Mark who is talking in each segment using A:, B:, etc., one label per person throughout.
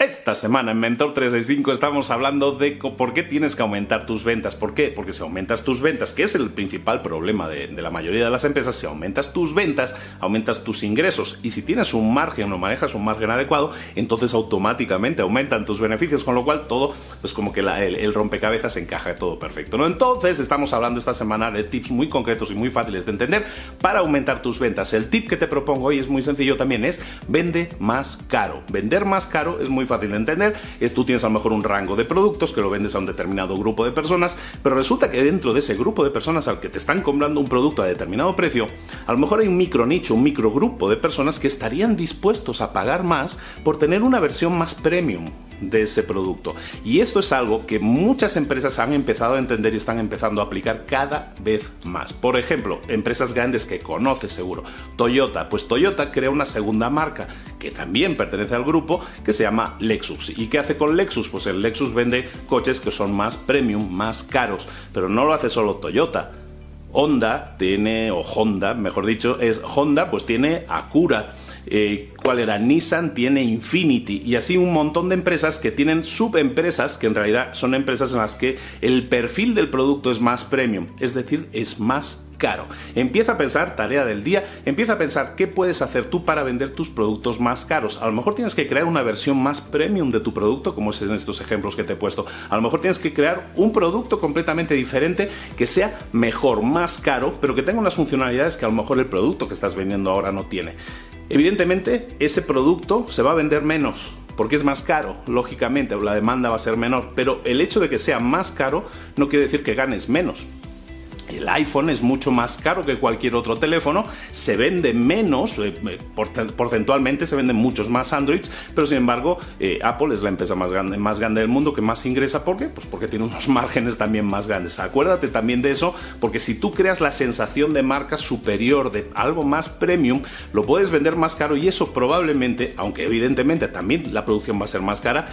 A: Esta semana en Mentor 365 estamos hablando de por qué tienes que aumentar tus ventas. ¿Por qué? Porque si aumentas tus ventas, que es el principal problema de, la mayoría de las empresas, si aumentas tus ventas, aumentas tus ingresos. Y si tienes un margen o manejas un margen adecuado, entonces automáticamente aumentan tus beneficios, con lo cual todo, pues como que el, rompecabezas encaja todo perfecto. Entonces estamos hablando esta semana de tips muy concretos y muy fáciles de entender para aumentar tus ventas. El tip que te propongo hoy es muy sencillo también, es vende más caro. Vender más caro es muy fácil de entender, es tú tienes a lo mejor un rango de productos que lo vendes a un determinado grupo de personas, pero resulta que dentro de ese grupo de personas al que te están comprando un producto a determinado precio, a lo mejor hay un micro nicho, un micro grupo de personas que estarían dispuestos a pagar más por tener una versión más premium de ese producto. Y esto es algo que muchas empresas han empezado a entender y están empezando a aplicar cada vez más. Por ejemplo, empresas grandes que conoces seguro. Toyota, pues Toyota crea una segunda marca que también pertenece al grupo que se llama Lexus. ¿Y qué hace con Lexus? Pues el Lexus vende coches que son más premium, más caros, pero no lo hace solo Toyota. Honda tiene, o Honda, mejor dicho, es Honda, pues tiene Acura. Eh, ¿Cuál era? Nissan tiene Infinity y así un montón de empresas que tienen subempresas que en realidad son empresas en las que el perfil del producto es más premium, es decir, es más caro. Empieza a pensar, tarea del día, empieza a pensar qué puedes hacer tú para vender tus productos más caros. A lo mejor tienes que crear una versión más premium de tu producto, como es en estos ejemplos que te he puesto. A lo mejor tienes que crear un producto completamente diferente que sea mejor, más caro, pero que tenga unas funcionalidades que a lo mejor el producto que estás vendiendo ahora no tiene. Evidentemente, ese producto se va a vender menos, porque es más caro, lógicamente, la demanda va a ser menor, pero el hecho de que sea más caro no quiere decir que ganes menos. El iPhone es mucho más caro que cualquier otro teléfono, se vende menos, eh, eh, porcentualmente se venden muchos más Androids, pero sin embargo eh, Apple es la empresa más grande, más grande del mundo que más ingresa. ¿Por qué? Pues porque tiene unos márgenes también más grandes. Acuérdate también de eso, porque si tú creas la sensación de marca superior, de algo más premium, lo puedes vender más caro y eso probablemente, aunque evidentemente también la producción va a ser más cara,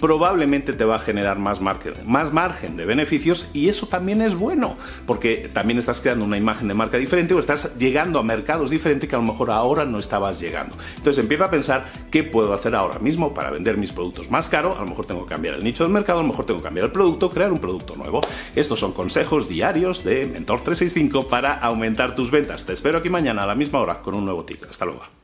A: probablemente te va a generar más margen, más margen de beneficios y eso también es bueno, porque también estás creando una imagen de marca diferente o estás llegando a mercados diferentes que a lo mejor ahora no estabas llegando. Entonces empieza a pensar qué puedo hacer ahora mismo para vender mis productos más caro, a lo mejor tengo que cambiar el nicho del mercado, a lo mejor tengo que cambiar el producto, crear un producto nuevo. Estos son consejos diarios de Mentor 365 para aumentar tus ventas. Te espero aquí mañana a la misma hora con un nuevo tip. Hasta luego.